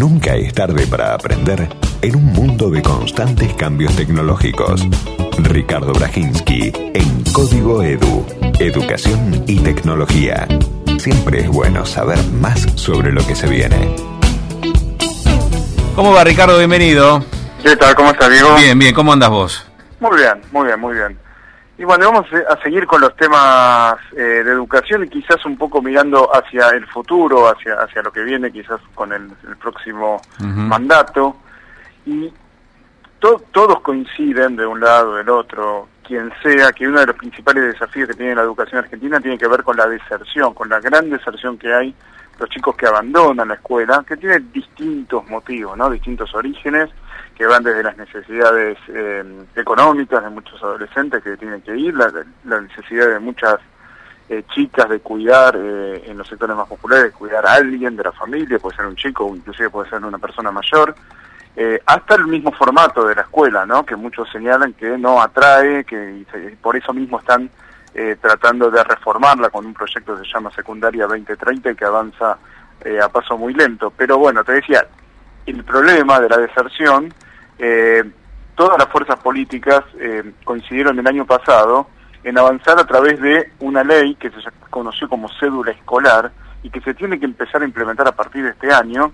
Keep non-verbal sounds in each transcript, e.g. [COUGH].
Nunca es tarde para aprender en un mundo de constantes cambios tecnológicos. Ricardo Brajinski en Código Edu. Educación y tecnología. Siempre es bueno saber más sobre lo que se viene. ¿Cómo va Ricardo? Bienvenido. ¿Qué tal? ¿Cómo estás, Diego? Bien, bien. ¿Cómo andas vos? Muy bien, muy bien, muy bien. Y bueno, vamos a seguir con los temas eh, de educación y quizás un poco mirando hacia el futuro, hacia, hacia lo que viene quizás con el, próximo mandato. Y todos coinciden de un lado, del otro, quien sea, que uno de los principales desafíos que tiene la educación argentina tiene que ver con la deserción, con la gran deserción que hay, los chicos que abandonan la escuela, que tiene distintos motivos, ¿no? distintos orígenes que van desde las necesidades eh, económicas de muchos adolescentes que tienen que ir, la, necesidad de muchas eh, chicas de cuidar eh, en los sectores más populares, cuidar a alguien de la familia, puede ser un chico o inclusive puede ser una persona mayor, hasta el mismo formato de la escuela, ¿no? que muchos señalan que no atrae, que por eso mismo están tratando de reformarla con un proyecto que se llama Secundaria 2030 y que avanza a paso muy lento. Pero bueno, te decía, el problema de la deserción eh, todas las fuerzas políticas eh, coincidieron el año pasado en avanzar a través de una ley que se conoció como cédula escolar y que se tiene que empezar a implementar a partir de este año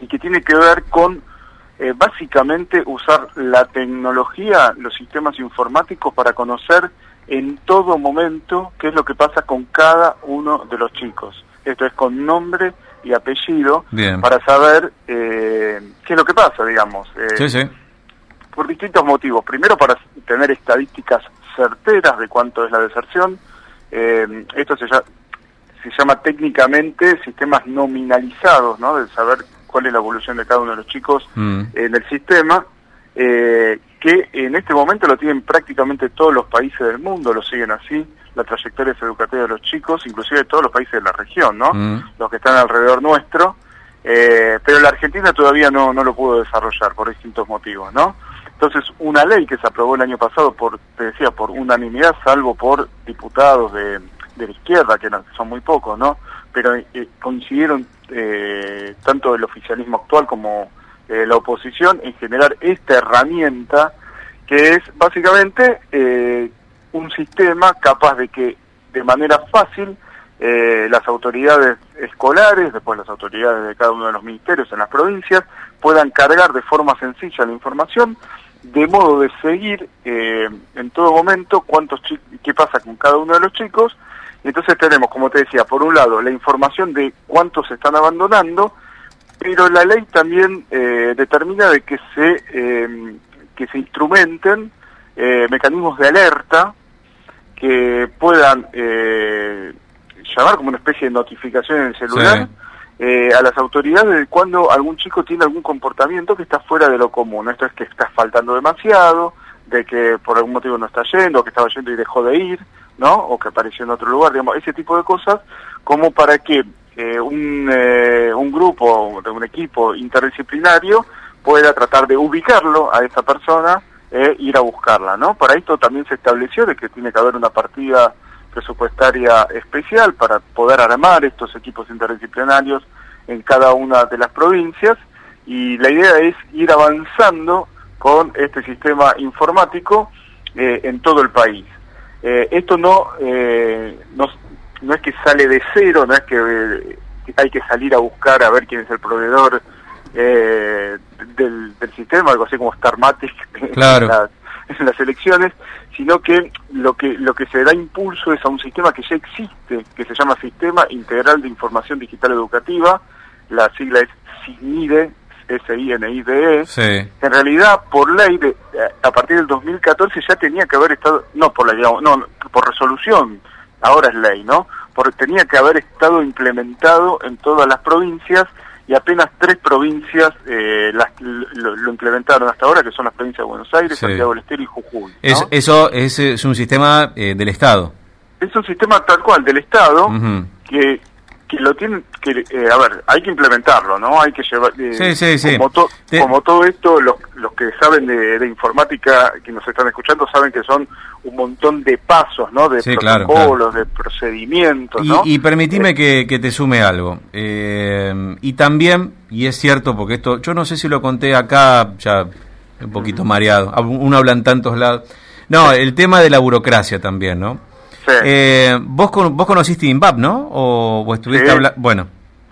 y que tiene que ver con eh, básicamente usar la tecnología, los sistemas informáticos para conocer en todo momento qué es lo que pasa con cada uno de los chicos. Esto es con nombre y apellido para saber eh, qué es lo que pasa, digamos. Eh, sí, sí. Por distintos motivos. Primero, para tener estadísticas certeras de cuánto es la deserción. Eh, esto se llama, se llama técnicamente sistemas nominalizados, ¿no? De saber cuál es la evolución de cada uno de los chicos mm. en el sistema. que en este momento lo tienen prácticamente todos los países del mundo, lo siguen así la trayectoria educativa de los chicos, inclusive de todos los países de la región, ¿no? Mm. Los que están alrededor nuestro, eh, pero la Argentina todavía no, no lo pudo desarrollar por distintos motivos, ¿no? Entonces, una ley que se aprobó el año pasado por, te decía, por unanimidad, salvo por diputados de, de la izquierda, que son muy pocos, ¿no? Pero eh, coincidieron eh, tanto el oficialismo actual como la oposición en generar esta herramienta que es básicamente un sistema capaz de que de manera fácil eh, las autoridades escolares, después las autoridades de cada uno de los ministerios en las provincias, puedan cargar de forma sencilla la información, de modo de seguir eh, en todo momento cuántos qué pasa con cada uno de los chicos. Entonces tenemos, como te decía, por un lado la información de cuántos se están abandonando, pero la ley también eh, determina de que se que se instrumenten mecanismos de alerta que puedan eh, llamar como una especie de notificación en el celular eh, a las autoridades de cuando algún chico tiene algún comportamiento que está fuera de lo común. Esto es que está faltando demasiado, de que por algún motivo no está yendo, que estaba yendo y dejó de ir, ¿no? O que apareció en otro lugar, digamos, ese tipo de cosas, como para que eh, un, un grupo, de un equipo interdisciplinario pueda tratar de ubicarlo a esa persona eh, ir a buscarla, ¿no? Para esto también se estableció de que tiene que haber una partida presupuestaria especial para poder armar estos equipos interdisciplinarios en cada una de las provincias y la idea es ir avanzando con este sistema informático eh, en todo el país. Eh, esto no, no, no es que sale de cero, no es que hay que salir a buscar a ver quién es el proveedor eh, del, sistema, algo así como Starmatic [LAUGHS] claro. en, las, elecciones, sino que lo que lo que se da impulso es a un sistema que ya existe, que se llama Sistema Integral de Información Digital Educativa, la sigla es SINIDE, S-I-N-I-D-E, en realidad por ley, de, a partir del 2014 ya tenía que haber estado, no por ley, no, por resolución, ahora es ley, ¿no? Porque tenía que haber estado implementado en todas las provincias y apenas tres provincias eh, las, lo, implementaron hasta ahora, que son las provincias de Buenos Aires, Santiago del Estero y Jujuy. eso es, un sistema eh, del Estado. Es un sistema tal cual del Estado que, que lo tienen que eh, a ver hay que implementarlo no hay que llevar eh, Sí, sí, sí. como, to- Te- como todo esto los, los que saben de, de informática que nos están escuchando saben que son un montón de pasos no de claro, protocolos de procedimientos Y, no y permitime Eh, que, que te sume algo. Eh, y también, y es cierto, porque esto, yo no sé si lo conté acá, ya un poquito mareado, uno habla en tantos lados. No, el tema de la burocracia también, ¿no? Sí. Eh, vos, con- vos conociste INVAP, ¿no? O, o estuviste Sí. hablando... Bueno,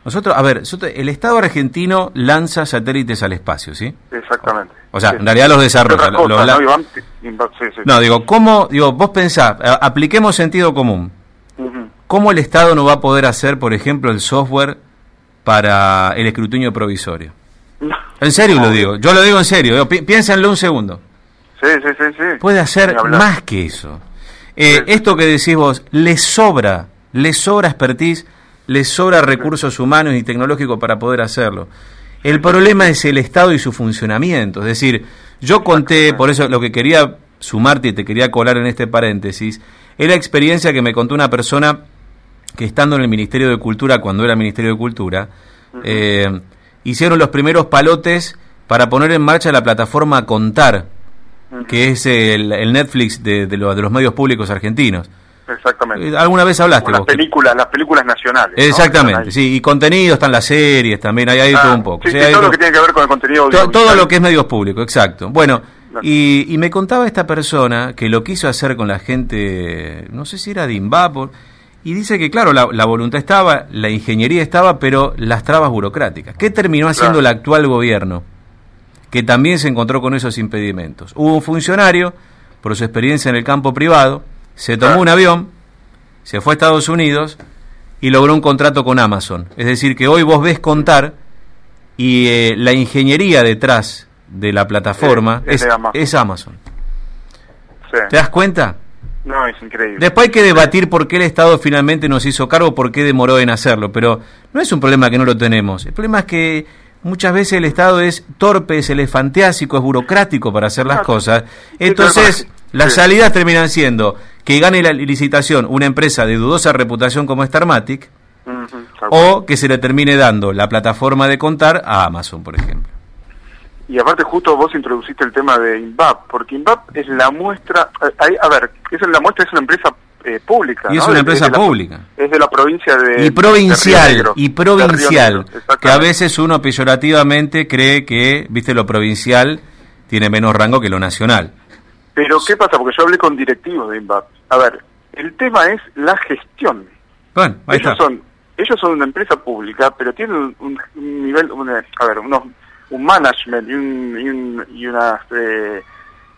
nosotros, a ver, nosotros- el Estado argentino lanza satélites al espacio, ¿sí? exactamente O sea, Sí. en realidad los desarrolla. Cosa, lo la- ¿no, sí. No, digo, ¿cómo, digo, vos pensás, apliquemos sentido común. ¿Cómo el Estado no va a poder hacer, por ejemplo, el software para el escrutinio provisorio? En serio lo digo, yo lo digo en serio, digo, pi- piénsenlo un segundo. sí sí sí sí Puede hacer más que eso. Eh, esto que decís vos, le sobra, le sobra expertise, le sobra recursos humanos y tecnológicos para poder hacerlo. El problema es el Estado y su funcionamiento. Es decir, yo conté, por eso lo que quería sumarte y te quería colar en este paréntesis, es la experiencia que me contó una persona que estando en el Ministerio de Cultura, cuando era Ministerio de Cultura, eh, hicieron los primeros palotes para poner en marcha la plataforma Contar, que es el, el Netflix de, de lo- de los medios públicos argentinos. exactamente Eh, ¿Alguna vez hablaste las vos? películas las películas nacionales. Exactamente, sí, y contenido, están las series también, hay ahí Ah, todo un poco. sí, sí, sí, hay todo lo todo- que tiene que ver con el contenido To- todo lo que es medios públicos, exacto. Bueno, y, y me contaba esta persona que lo quiso hacer con la gente, no sé si era de Invapor, y dice que, claro, la, la voluntad estaba, la ingeniería estaba, pero las trabas burocráticas. ¿Qué terminó haciendo Claro. el actual gobierno? Que también se encontró con esos impedimentos. Hubo un funcionario, por su experiencia en el campo privado, se tomó un avión, se fue a Estados Unidos y logró un contrato con Amazon. Es decir, que hoy vos ves contar y eh, la ingeniería detrás de la plataforma Es- es es, de Amazon. es Amazon. Sí. ¿Te das cuenta? No, es increíble. Después hay que debatir por qué el Estado finalmente nos hizo cargo, por qué demoró en hacerlo, pero no es un problema que no lo tenemos. El problema es que muchas veces el Estado es torpe, es elefanteásico, es burocrático para hacer las cosas. Entonces, las salidas terminan siendo que gane la licitación una empresa de dudosa reputación como Starmatic, o que se le termine dando la plataforma de contar a Amazon, por ejemplo. Y aparte justo vos introduciste el tema de INVAP, porque INVAP es la muestra, eh, a ver, es la muestra es una empresa eh, pública. Y es ¿no? una empresa pública. Es de la provincia de... y provincial, Negro, y provincial, Negro, que a veces uno peyorativamente cree que, viste, lo provincial tiene menos rango que lo nacional. Pero ¿qué pasa? Porque yo hablé con directivos de INVAP. A ver, el tema es la gestión. Bueno, ahí ellos está. son ellos son una empresa pública pero tienen un, un- un nivel una- a ver unos un management y, un, y, un- y unas eh,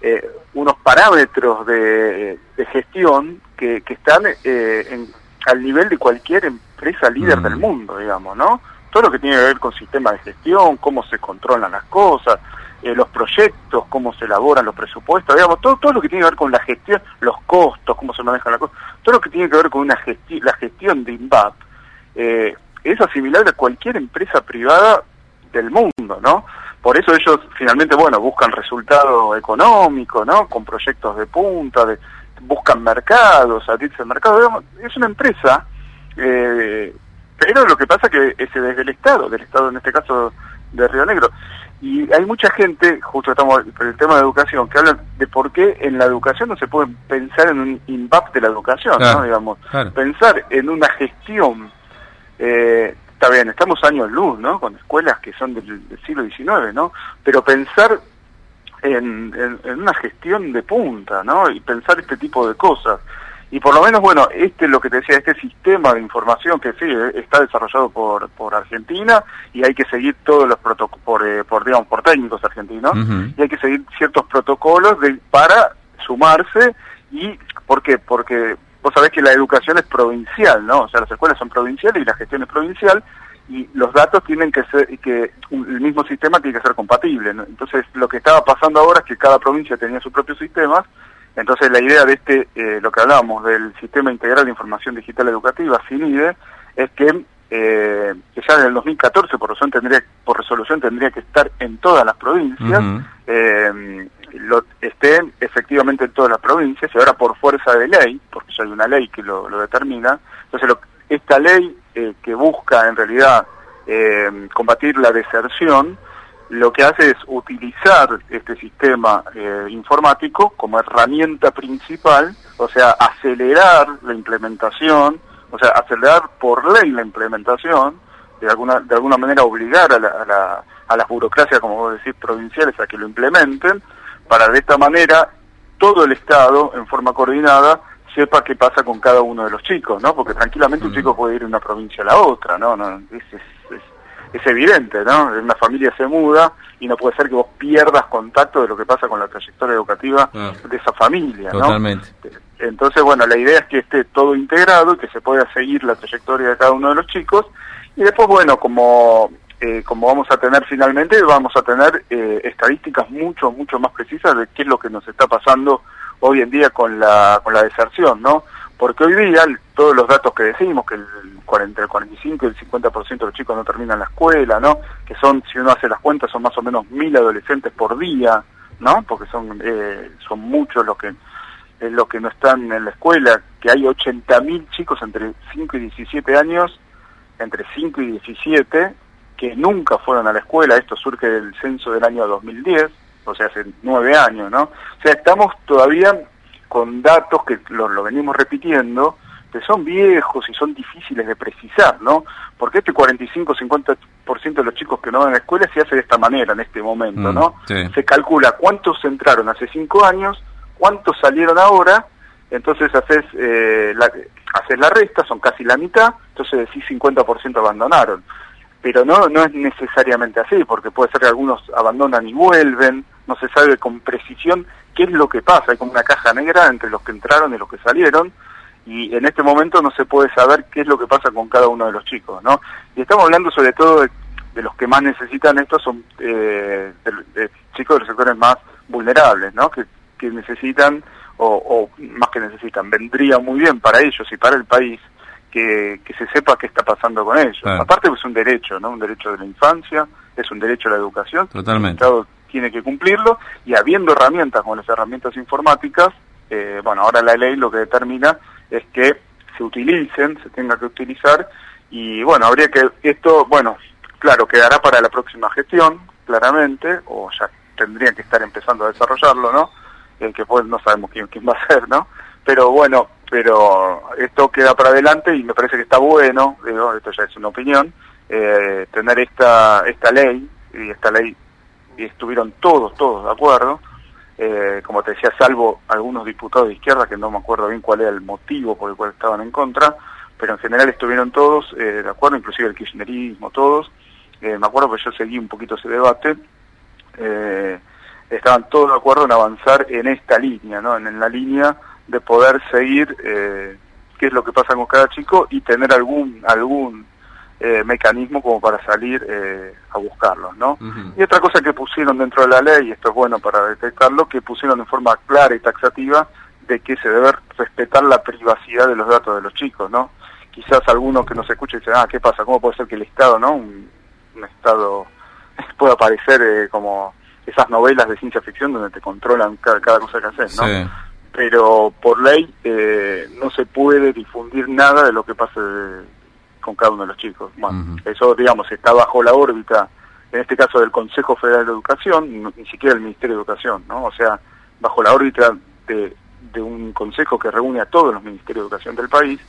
eh, unos parámetros de, de gestión que, que están eh, en- al nivel de cualquier empresa líder Mm. del mundo digamos no todo lo que tiene que ver con sistema de gestión cómo se controlan las cosas eh, los proyectos, cómo se elaboran los presupuestos, digamos, todo, todo lo que tiene que ver con la gestión, los costos, cómo se manejan las cosas, todo lo que tiene que ver con una gesti la gestión de INVAP, eh, es asimilable a cualquier empresa privada del mundo, ¿no? Por eso ellos finalmente, bueno, buscan resultado económico, ¿no? Con proyectos de punta, de, buscan mercados, abrirse al mercado, es una empresa, eh, pero lo que pasa que es desde el Estado, del Estado en este caso de Río Negro. Y hay mucha gente, justo estamos por el tema de educación, que hablan de por qué en la educación no se puede pensar en un INVAP de la educación, Claro, ¿no? Digamos, claro. pensar en una gestión, eh, está bien, estamos años luz, ¿no? Con escuelas que son del, del siglo XIX, ¿no? Pero pensar en, en- en una gestión de punta, ¿no? Y pensar este tipo de cosas. Y por lo menos, bueno, este es lo que te decía, este sistema de información que sí, eh, está desarrollado por, por Argentina y hay que seguir todos los protocolos, por, eh, por, digamos, por técnicos argentinos, y hay que seguir ciertos protocolos de, para sumarse y, ¿por qué? Porque vos sabés que la educación es provincial, ¿no? O sea, las escuelas son provinciales y la gestión es provincial y los datos tienen que ser, y que el mismo sistema tiene que ser compatible, ¿no? Entonces, lo que estaba pasando ahora es que cada provincia tenía su propio sistema, entonces la idea de este, eh, lo que hablábamos del Sistema Integral de Información Digital Educativa, SINIDE, es que, eh, que ya en el 2014 por resolución, tendría, por resolución tendría que estar en todas las provincias, eh, lo, estén efectivamente en todas las provincias y ahora por fuerza de ley, porque ya hay una ley que lo, determina, entonces lo- esta ley eh, que busca en realidad eh, combatir la deserción, lo que hace es utilizar este sistema eh, informático como herramienta principal, o sea, acelerar la implementación, o sea, acelerar por ley la implementación, de alguna, de alguna manera obligar a, la, a, la, a las burocracias, como vos decís, provinciales a que lo implementen, para de esta manera todo el Estado, en forma coordinada, sepa qué pasa con cada uno de los chicos, ¿no? Porque tranquilamente un chico puede ir de una provincia a la otra, ¿no? no es, es, es, es evidente, ¿no? Una familia se muda y no puede ser que vos pierdas contacto de lo que pasa con la trayectoria educativa Ah. de esa familia, ¿no? Totalmente. Entonces, bueno, la idea es que esté todo integrado y que se pueda seguir la trayectoria de cada uno de los chicos. Y después, bueno, como, eh, como vamos a tener finalmente, vamos a tener eh, estadísticas mucho, mucho más precisas de qué es lo que nos está pasando hoy en día con la, con la deserción, ¿no? Porque hoy día, todos los datos que decimos, que el 40, el 45 y el 50% de los chicos no terminan la escuela, ¿no? Que son, si uno hace las cuentas, son más o menos mil adolescentes por día, ¿no? Porque son, eh, son muchos los que es los que no están en la escuela, que hay 80.000 chicos entre 5 y 17 años, entre 5 y 17, que nunca fueron a la escuela, esto surge del censo del año 2010, o sea, hace nueve años, ¿no? O sea, estamos todavía con datos que lo, lo venimos repitiendo, que son viejos y son difíciles de precisar, ¿no? Porque este 45-50% de los chicos que no van a la escuela se hace de esta manera en este momento, Mm, ¿no? sí. Se calcula cuántos entraron hace cinco años, cuántos salieron ahora, entonces haces, eh, la, haces la resta, son casi la mitad, entonces decís 50% abandonaron. Pero no, no es necesariamente así, porque puede ser que algunos abandonan y vuelven, no se sabe con precisión qué es lo que pasa, hay como una caja negra entre los que entraron y los que salieron, y en este momento no se puede saber qué es lo que pasa con cada uno de los chicos, ¿no? Y estamos hablando sobre todo de, los que más necesitan esto, son eh, chicos de los sectores más vulnerables, ¿no? Que, que necesitan, o, o más que necesitan, vendría muy bien para ellos y para el país que, que se sepa qué está pasando con ellos. Claro. Aparte es un derecho, ¿no? Un derecho de la infancia, es un derecho a la educación. Totalmente. El Estado tiene que cumplirlo y habiendo herramientas como las herramientas informáticas, eh, bueno, ahora la ley lo que determina es que se utilicen, se tenga que utilizar y bueno, habría que, esto, bueno, claro, quedará para la próxima gestión, claramente, o ya tendrían que estar empezando a desarrollarlo, ¿no? El que pues no sabemos quién, quién va a ser, ¿no? Pero bueno, pero esto queda para adelante y me parece que está bueno, digo, esto ya es una opinión, eh, tener esta, esta ley, y esta ley y estuvieron todos, todos de acuerdo, eh, como te decía, salvo algunos diputados de izquierda, que no me acuerdo bien cuál era el motivo por el cual estaban en contra, pero en general estuvieron todos eh, de acuerdo, inclusive el kirchnerismo, todos, eh, me acuerdo que yo seguí un poquito ese debate, eh, estaban todos de acuerdo en avanzar en esta línea, ¿no? en, en la línea de poder seguir eh, qué es lo que pasa con cada chico y tener algún algún eh, mecanismo como para salir eh, a buscarlos, ¿no? Y otra cosa que pusieron dentro de la ley, y esto es bueno para detectarlo, que pusieron en forma clara y taxativa de que se debe respetar la privacidad de los datos de los chicos, ¿no? Quizás algunos que nos escuchen dicen, ah, ¿qué pasa? ¿Cómo puede ser que el Estado, ¿no? Un, un Estado [LAUGHS] pueda parecer eh, como esas novelas de ciencia ficción donde te controlan cada, cada cosa que haces, ¿no? Sí. Pero por ley eh, no se puede difundir nada de lo que pase con cada uno de los chicos. Bueno, eso, digamos, está bajo la órbita, en este caso del Consejo Federal de Educación, no- ni siquiera del Ministerio de Educación, ¿no? O sea, bajo la órbita de, de un consejo que reúne a todos los ministerios de educación del país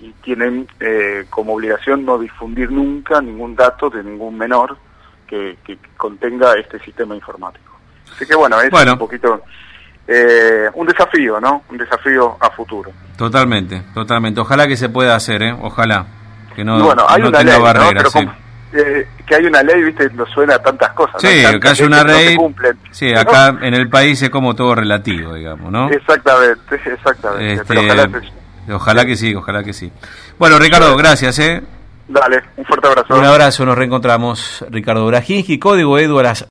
y tienen eh, como obligación no difundir nunca ningún dato de ningún menor que, que contenga este sistema informático. Así que bueno, es Bueno. un poquito eh, un desafío, ¿no? Un desafío a futuro. Totalmente, totalmente. Ojalá que se pueda hacer, ¿eh? Ojalá. Que no, bueno, hay no una tenga ley, ¿no? barreras. Pero sí. como- eh, que hay una ley, viste, nos suena a tantas cosas. ¿no? Sí, Tantas acá hay una que no ley. cumplen. Sí, acá en el país es como todo relativo, digamos, ¿no? Exactamente, [LAUGHS] exactamente. Este, Pero ojalá ojalá que sí, ojalá que sí. Bueno, Ricardo, gracias, ¿eh? Dale, un fuerte abrazo. Un abrazo, nos reencontramos. Ricardo Brajinski, Código Edu a las